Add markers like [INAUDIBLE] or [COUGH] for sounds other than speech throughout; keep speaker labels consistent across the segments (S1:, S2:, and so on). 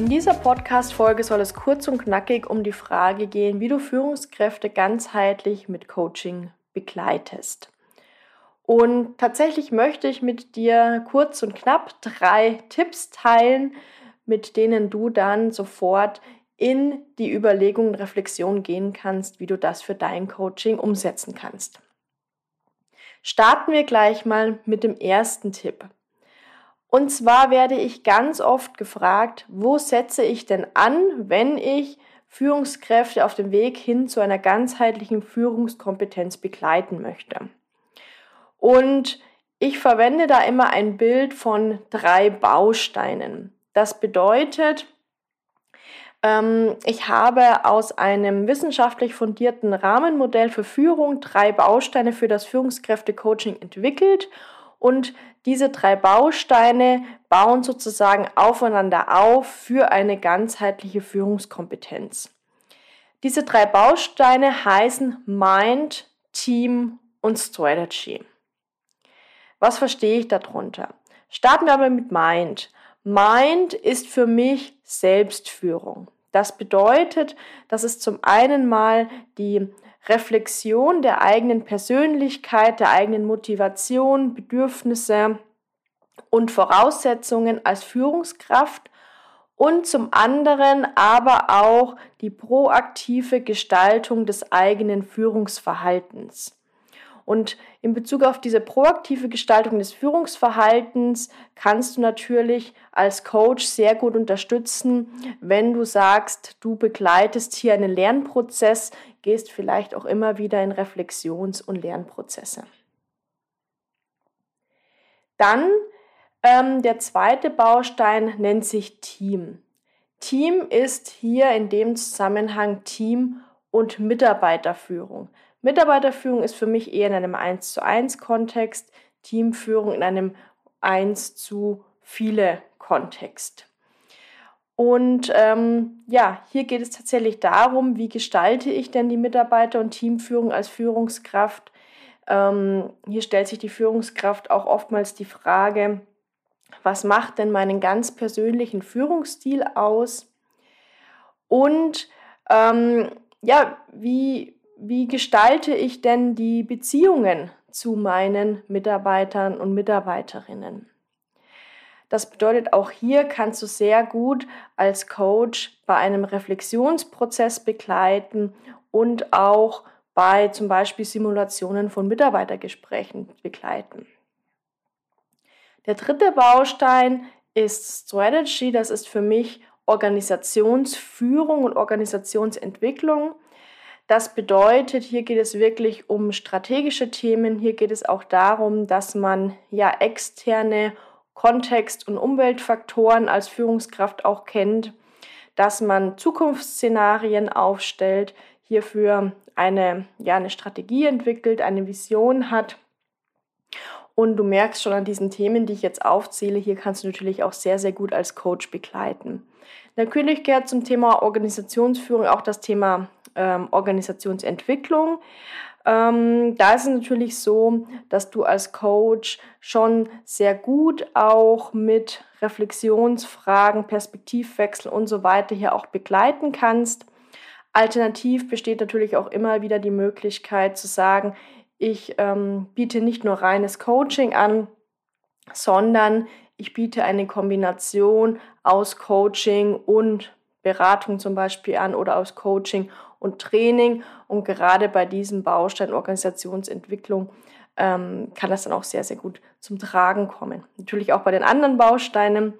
S1: In dieser Podcast-Folge soll es kurz und knackig um die Frage gehen, wie du Führungskräfte ganzheitlich mit Coaching begleitest. Und tatsächlich möchte ich mit dir kurz und knapp drei Tipps teilen, mit denen du dann sofort in die Überlegung und Reflexion gehen kannst, wie du das für dein Coaching umsetzen kannst. Starten wir gleich mal mit dem ersten Tipp. Und zwar werde ich ganz oft gefragt, wo setze ich denn an, wenn ich Führungskräfte auf dem Weg hin zu einer ganzheitlichen Führungskompetenz begleiten möchte. Und ich verwende da immer ein Bild von drei Bausteinen. Das bedeutet, ähm, ich habe aus einem wissenschaftlich fundierten Rahmenmodell für Führung drei Bausteine für das Führungskräfte-Coaching entwickelt und diese drei Bausteine bauen sozusagen aufeinander auf für eine ganzheitliche Führungskompetenz. Diese drei Bausteine heißen Mind, Team und Strategy. Was verstehe ich darunter? Starten wir aber mit Mind. Mind ist für mich Selbstführung. Das bedeutet, dass es zum einen mal die Reflexion der eigenen Persönlichkeit, der eigenen Motivation, Bedürfnisse und Voraussetzungen als Führungskraft und zum anderen aber auch die proaktive Gestaltung des eigenen Führungsverhaltens. Und in Bezug auf diese proaktive Gestaltung des Führungsverhaltens kannst du natürlich als Coach sehr gut unterstützen, wenn du sagst, du begleitest hier einen Lernprozess, gehst vielleicht auch immer wieder in Reflexions- und Lernprozesse. Dann ähm, der zweite Baustein nennt sich Team. Team ist hier in dem Zusammenhang Team und Mitarbeiterführung. Mitarbeiterführung ist für mich eher in einem 1 zu 1 Kontext, Teamführung in einem 1 zu viele Kontext. Und ähm, ja, hier geht es tatsächlich darum, wie gestalte ich denn die Mitarbeiter- und Teamführung als Führungskraft. Ähm, hier stellt sich die Führungskraft auch oftmals die Frage, was macht denn meinen ganz persönlichen Führungsstil aus? Und ähm, ja, wie, wie gestalte ich denn die Beziehungen zu meinen Mitarbeitern und Mitarbeiterinnen? Das bedeutet, auch hier kannst du sehr gut als Coach bei einem Reflexionsprozess begleiten und auch bei zum Beispiel Simulationen von Mitarbeitergesprächen begleiten. Der dritte Baustein ist Strategy. Das ist für mich Organisationsführung und Organisationsentwicklung. Das bedeutet, hier geht es wirklich um strategische Themen. Hier geht es auch darum, dass man ja externe Kontext- und Umweltfaktoren als Führungskraft auch kennt, dass man Zukunftsszenarien aufstellt, hierfür eine, ja, eine Strategie entwickelt, eine Vision hat. Und du merkst schon an diesen Themen, die ich jetzt aufzähle, hier kannst du natürlich auch sehr, sehr gut als Coach begleiten. Natürlich gehört zum Thema Organisationsführung auch das Thema ähm, Organisationsentwicklung. Ähm, da ist es natürlich so, dass du als Coach schon sehr gut auch mit Reflexionsfragen, Perspektivwechsel und so weiter hier auch begleiten kannst. Alternativ besteht natürlich auch immer wieder die Möglichkeit zu sagen, ich ähm, biete nicht nur reines Coaching an, sondern ich biete eine Kombination aus Coaching und Beratung zum Beispiel an oder aus Coaching und Training. Und gerade bei diesem Baustein Organisationsentwicklung ähm, kann das dann auch sehr, sehr gut zum Tragen kommen. Natürlich auch bei den anderen Bausteinen,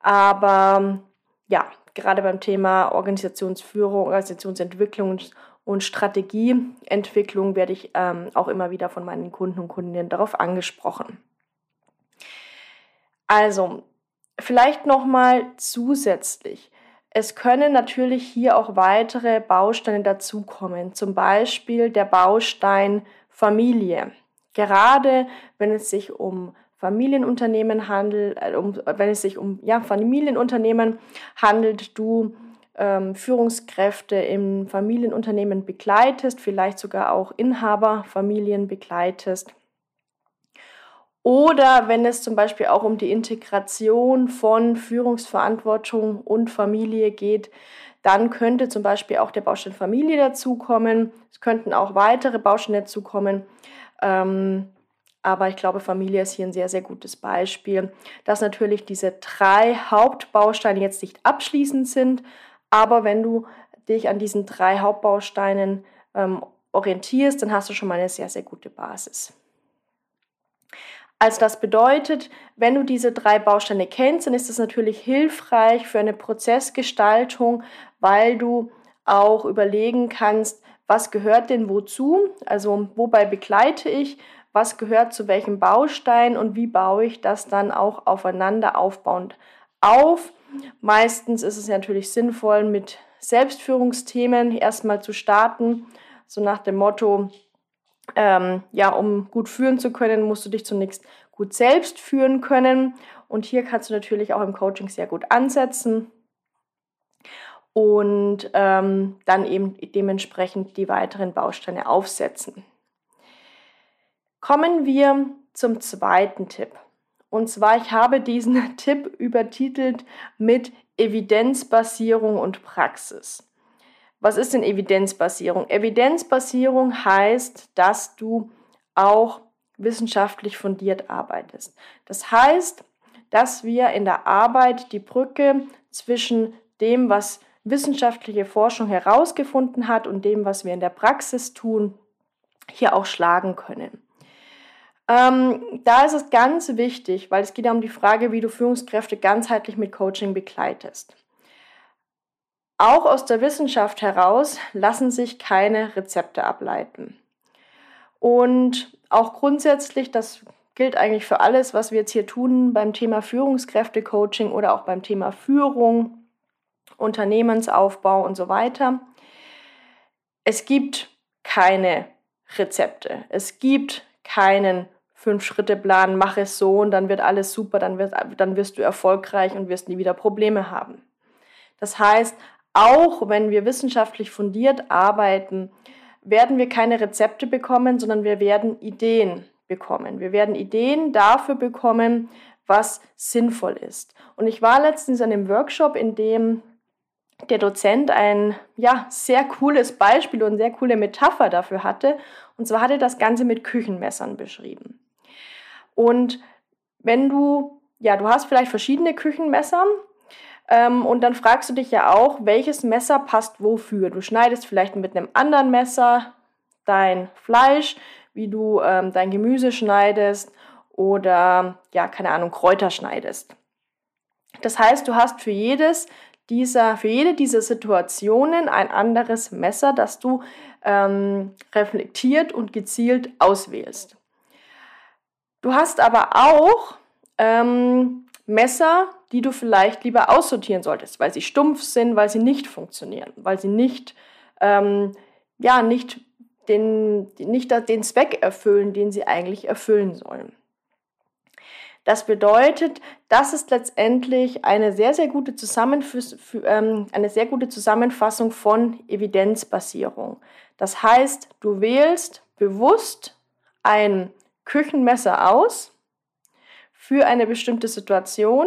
S1: aber ja, gerade beim Thema Organisationsführung, Organisationsentwicklung und Strategieentwicklung werde ich ähm, auch immer wieder von meinen Kunden und Kundinnen darauf angesprochen. Also, vielleicht nochmal zusätzlich. Es können natürlich hier auch weitere Bausteine dazukommen, zum Beispiel der Baustein Familie. Gerade wenn es sich um Familienunternehmen handelt, äh, um, wenn es sich um ja, Familienunternehmen handelt, du ähm, Führungskräfte im Familienunternehmen begleitest, vielleicht sogar auch Inhaberfamilien begleitest. Oder wenn es zum Beispiel auch um die Integration von Führungsverantwortung und Familie geht, dann könnte zum Beispiel auch der Baustein Familie dazukommen. Es könnten auch weitere Bausteine dazukommen. Ähm, aber ich glaube, Familie ist hier ein sehr, sehr gutes Beispiel, dass natürlich diese drei Hauptbausteine jetzt nicht abschließend sind, aber wenn du dich an diesen drei Hauptbausteinen ähm, orientierst, dann hast du schon mal eine sehr, sehr gute Basis. Also das bedeutet, wenn du diese drei Bausteine kennst, dann ist das natürlich hilfreich für eine Prozessgestaltung, weil du auch überlegen kannst, was gehört denn wozu, also wobei begleite ich, was gehört zu welchem Baustein? Und wie baue ich das dann auch aufeinander aufbauend auf. Meistens ist es natürlich sinnvoll, mit Selbstführungsthemen erstmal zu starten, so nach dem Motto, ähm, ja, um gut führen zu können, musst du dich zunächst gut selbst führen können. Und hier kannst du natürlich auch im Coaching sehr gut ansetzen und ähm, dann eben dementsprechend die weiteren Bausteine aufsetzen. Kommen wir zum zweiten Tipp. Und zwar, ich habe diesen [LAUGHS] Tipp übertitelt mit Evidenzbasierung und Praxis. Was ist denn Evidenzbasierung? Evidenzbasierung heißt, dass du auch wissenschaftlich fundiert arbeitest. Das heißt, dass wir in der Arbeit die Brücke zwischen dem, was wissenschaftliche Forschung herausgefunden hat und dem, was wir in der Praxis tun, hier auch schlagen können. Ähm, da ist es ganz wichtig, weil es geht ja um die Frage, wie du Führungskräfte ganzheitlich mit Coaching begleitest. Auch aus der Wissenschaft heraus lassen sich keine Rezepte ableiten. Und auch grundsätzlich, das gilt eigentlich für alles, was wir jetzt hier tun beim Thema Führungskräfte-Coaching oder auch beim Thema Führung, Unternehmensaufbau und so weiter. Es gibt keine Rezepte. Es gibt keinen Fünf-Schritte-Plan, mach es so und dann wird alles super, dann, wird, dann wirst du erfolgreich und wirst nie wieder Probleme haben. Das heißt, auch wenn wir wissenschaftlich fundiert arbeiten, werden wir keine Rezepte bekommen, sondern wir werden Ideen bekommen. Wir werden Ideen dafür bekommen, was sinnvoll ist. Und ich war letztens in einem Workshop, in dem der Dozent ein ja, sehr cooles Beispiel und sehr coole Metapher dafür hatte. Und zwar hat er das Ganze mit Küchenmessern beschrieben. Und wenn du, ja, du hast vielleicht verschiedene Küchenmesser ähm, und dann fragst du dich ja auch, welches Messer passt wofür. Du schneidest vielleicht mit einem anderen Messer dein Fleisch, wie du ähm, dein Gemüse schneidest oder, ja, keine Ahnung, Kräuter schneidest. Das heißt, du hast für jedes dieser, für jede dieser Situationen ein anderes Messer, das du ähm, reflektiert und gezielt auswählst. Du hast aber auch ähm, Messer, die du vielleicht lieber aussortieren solltest, weil sie stumpf sind, weil sie nicht funktionieren, weil sie nicht, ähm, ja, nicht den, nicht den Zweck erfüllen, den sie eigentlich erfüllen sollen. Das bedeutet, das ist letztendlich eine sehr, sehr gute, ähm, eine sehr gute Zusammenfassung von Evidenzbasierung. Das heißt, du wählst bewusst ein Küchenmesser aus für eine bestimmte Situation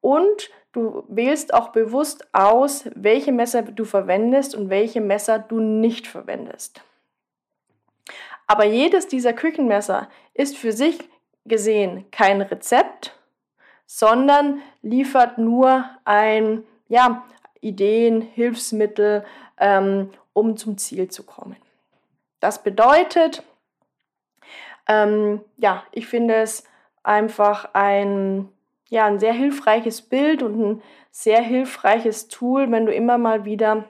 S1: und du wählst auch bewusst aus, welche Messer du verwendest und welche Messer du nicht verwendest. Aber jedes dieser Küchenmesser ist für sich gesehen kein Rezept, sondern liefert nur ein, ja, Ideen, Hilfsmittel, ähm, um zum Ziel zu kommen. Das bedeutet, ähm, ja, ich finde es einfach ein, ja, ein sehr hilfreiches Bild und ein sehr hilfreiches Tool, wenn du immer mal wieder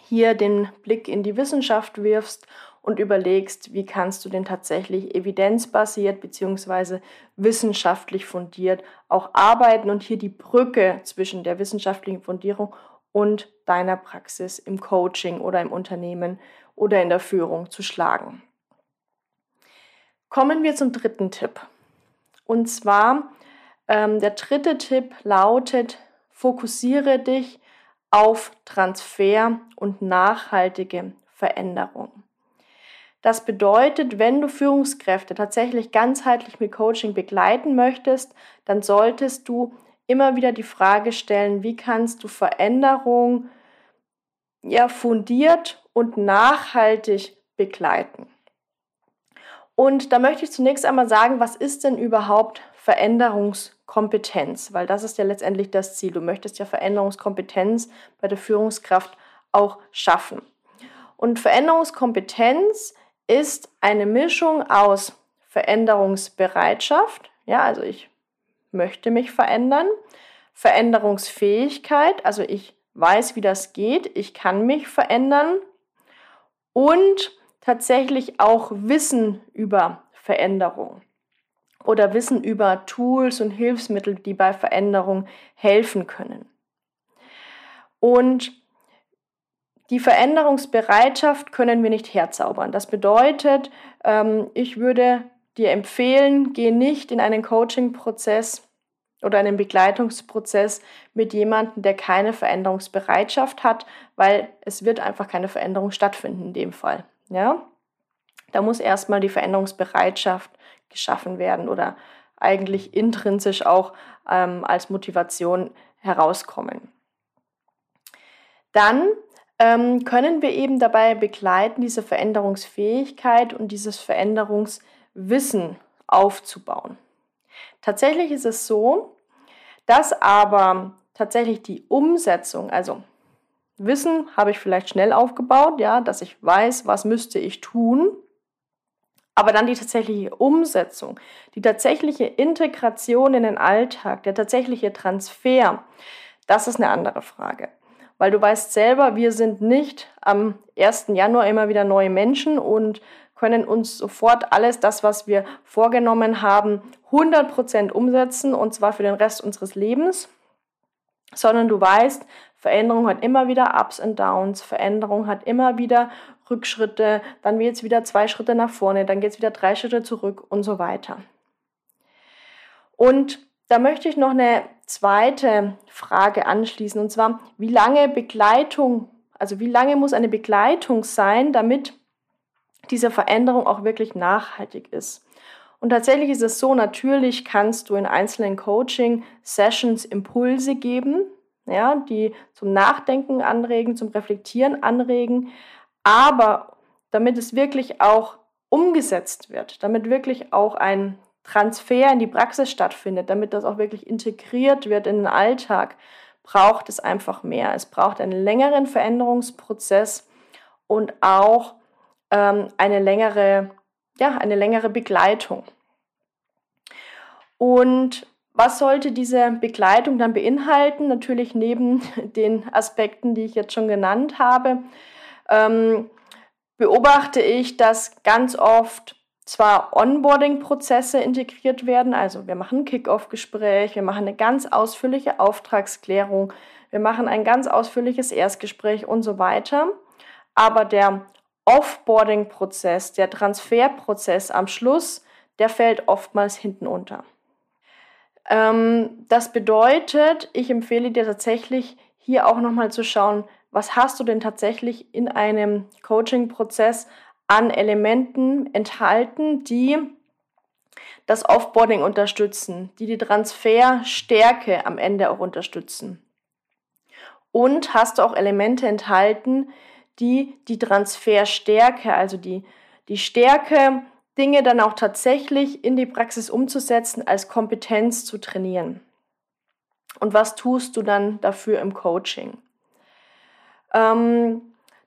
S1: hier den Blick in die Wissenschaft wirfst und überlegst, wie kannst du denn tatsächlich evidenzbasiert bzw. wissenschaftlich fundiert auch arbeiten und hier die Brücke zwischen der wissenschaftlichen Fundierung und deiner Praxis im Coaching oder im Unternehmen oder in der Führung zu schlagen. Kommen wir zum dritten Tipp. Und zwar, ähm, der dritte Tipp lautet, fokussiere dich auf Transfer und nachhaltige Veränderung. Das bedeutet, wenn du Führungskräfte tatsächlich ganzheitlich mit Coaching begleiten möchtest, dann solltest du immer wieder die Frage stellen, wie kannst du Veränderung ja fundiert und nachhaltig begleiten. Und da möchte ich zunächst einmal sagen, was ist denn überhaupt Veränderungskompetenz? Weil das ist ja letztendlich das Ziel. Du möchtest ja Veränderungskompetenz bei der Führungskraft auch schaffen. Und Veränderungskompetenz ist eine Mischung aus Veränderungsbereitschaft, ja, also ich möchte mich verändern, Veränderungsfähigkeit, also ich weiß, wie das geht, ich kann mich verändern und tatsächlich auch Wissen über Veränderung oder Wissen über Tools und Hilfsmittel, die bei Veränderung helfen können. Und die Veränderungsbereitschaft können wir nicht herzaubern. Das bedeutet, ähm, ich würde dir empfehlen, geh nicht in einen Coaching-Prozess oder einen Begleitungsprozess mit jemandem, der keine Veränderungsbereitschaft hat, weil es wird einfach keine Veränderung stattfinden in dem Fall. Ja? Da muss erstmal die Veränderungsbereitschaft geschaffen werden oder eigentlich intrinsisch auch ähm, als Motivation herauskommen. Dann ähm, können wir eben dabei begleiten, diese Veränderungsfähigkeit und dieses Veränderungswissen aufzubauen. Tatsächlich ist es so, dass aber tatsächlich die Umsetzung, also Wissen habe ich vielleicht schnell aufgebaut, ja, dass ich weiß, was müsste ich tun. Aber dann die tatsächliche Umsetzung, die tatsächliche Integration in den Alltag, der tatsächliche Transfer, das ist eine andere Frage. Weil du weißt selber, wir sind nicht am 1. Januar immer wieder neue Menschen und können uns sofort alles das, was wir vorgenommen haben, 100% umsetzen und zwar für den Rest unseres Lebens, sondern du weißt, Veränderung hat immer wieder Ups und Downs, Veränderung hat immer wieder Rückschritte, dann geht es wieder zwei Schritte nach vorne, dann geht es wieder drei Schritte zurück und so weiter. Und da möchte ich noch eine zweite Frage anschließen, und zwar, wie lange Begleitung, also wie lange muss eine Begleitung sein, damit diese Veränderung auch wirklich nachhaltig ist? Und tatsächlich ist es so, natürlich kannst du in einzelnen Coaching-Sessions Impulse geben, ja, die zum Nachdenken anregen, zum Reflektieren anregen. Aber damit es wirklich auch umgesetzt wird, damit wirklich auch ein Transfer in die Praxis stattfindet, damit das auch wirklich integriert wird in den Alltag, braucht es einfach mehr. Es braucht einen längeren Veränderungsprozess und auch ähm, eine längere, ja, eine längere Begleitung. Und was sollte diese Begleitung dann beinhalten? Natürlich neben [LAUGHS] den Aspekten, die ich jetzt schon genannt habe, ähm, beobachte ich, dass ganz oft zwar Onboarding-Prozesse integriert werden, also wir machen ein Kick-off-Gespräch, wir machen eine ganz ausführliche Auftragsklärung, wir machen ein ganz ausführliches Erstgespräch und so weiter, aber der Offboarding-Prozess, der Transferprozess am Schluss, der fällt oftmals hinten unter. Ähm, das bedeutet, ich empfehle dir tatsächlich hier auch nochmal zu schauen, was hast du denn tatsächlich in einem Coaching-Prozess an Elementen enthalten, die das Offboarding unterstützen, die die Transferstärke am Ende auch unterstützen. Und hast du auch Elemente enthalten, die die Transferstärke, also die, die Stärke Dinge dann auch tatsächlich in die Praxis umzusetzen, als Kompetenz zu trainieren. Und was tust du dann dafür im Coaching? Ähm,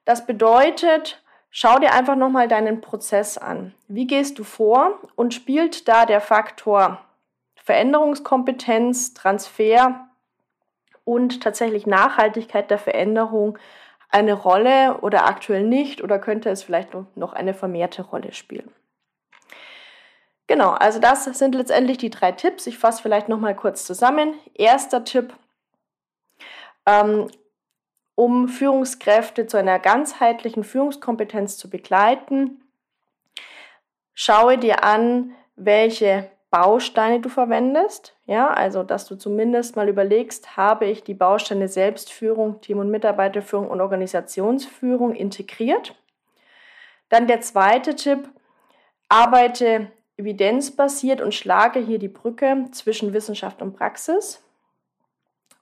S1: das bedeutet, schau dir einfach nochmal deinen Prozess an. Wie gehst du vor und spielt da der Faktor Veränderungskompetenz, Transfer und tatsächlich Nachhaltigkeit der Veränderung eine Rolle oder aktuell nicht oder könnte es vielleicht noch eine vermehrte Rolle spielen. Genau, also das sind letztendlich die drei Tipps. Ich fasse vielleicht noch mal kurz zusammen. Erster Tipp, ähm, um Führungskräfte zu einer ganzheitlichen Führungskompetenz zu begleiten, schaue dir an, welche Bausteine du verwendest. Ja, also dass du zumindest mal überlegst, habe ich die Bausteine Selbstführung, Team- und Mitarbeiterführung und Organisationsführung integriert. Dann der zweite Tipp, arbeite evidenzbasiert und schlage hier die Brücke zwischen Wissenschaft und Praxis.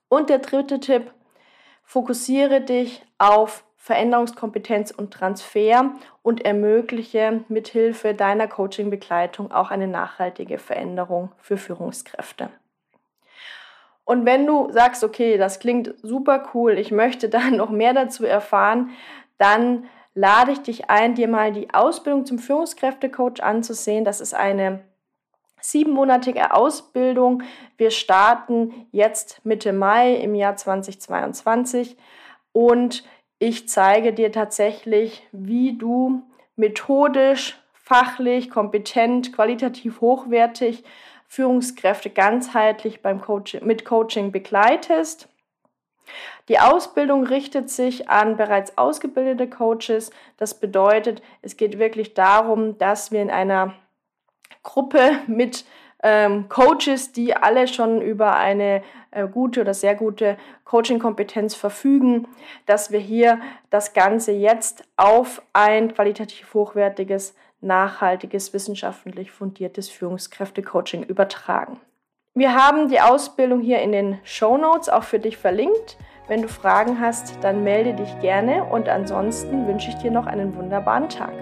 S1: Und der dritte Tipp, fokussiere dich auf Veränderungskompetenz und Transfer und ermögliche mithilfe deiner Coaching-Begleitung auch eine nachhaltige Veränderung für Führungskräfte. Und wenn du sagst, okay, das klingt super cool, ich möchte [LAUGHS] da noch mehr dazu erfahren, dann lade ich dich ein, dir mal die Ausbildung zum Führungskräftecoach anzusehen. Das ist eine siebenmonatige Ausbildung. Wir starten jetzt Mitte Mai im Jahr 2022 und ich zeige dir tatsächlich, wie du methodisch, fachlich, kompetent, qualitativ hochwertig Führungskräfte ganzheitlich beim Coaching, mit Coaching begleitest. Die Ausbildung richtet sich an bereits ausgebildete Coaches. Das bedeutet, es geht wirklich darum, dass wir in einer Gruppe mit ähm, Coaches, die alle schon über eine äh, gute oder sehr gute Coaching-Kompetenz verfügen, dass wir hier das Ganze jetzt auf ein qualitativ hochwertiges, nachhaltiges, wissenschaftlich fundiertes Führungskräfte-Coaching übertragen. Wir haben die Ausbildung hier in den Show Notes auch für dich verlinkt. Wenn du Fragen hast, dann melde dich gerne und ansonsten wünsche ich dir noch einen wunderbaren Tag.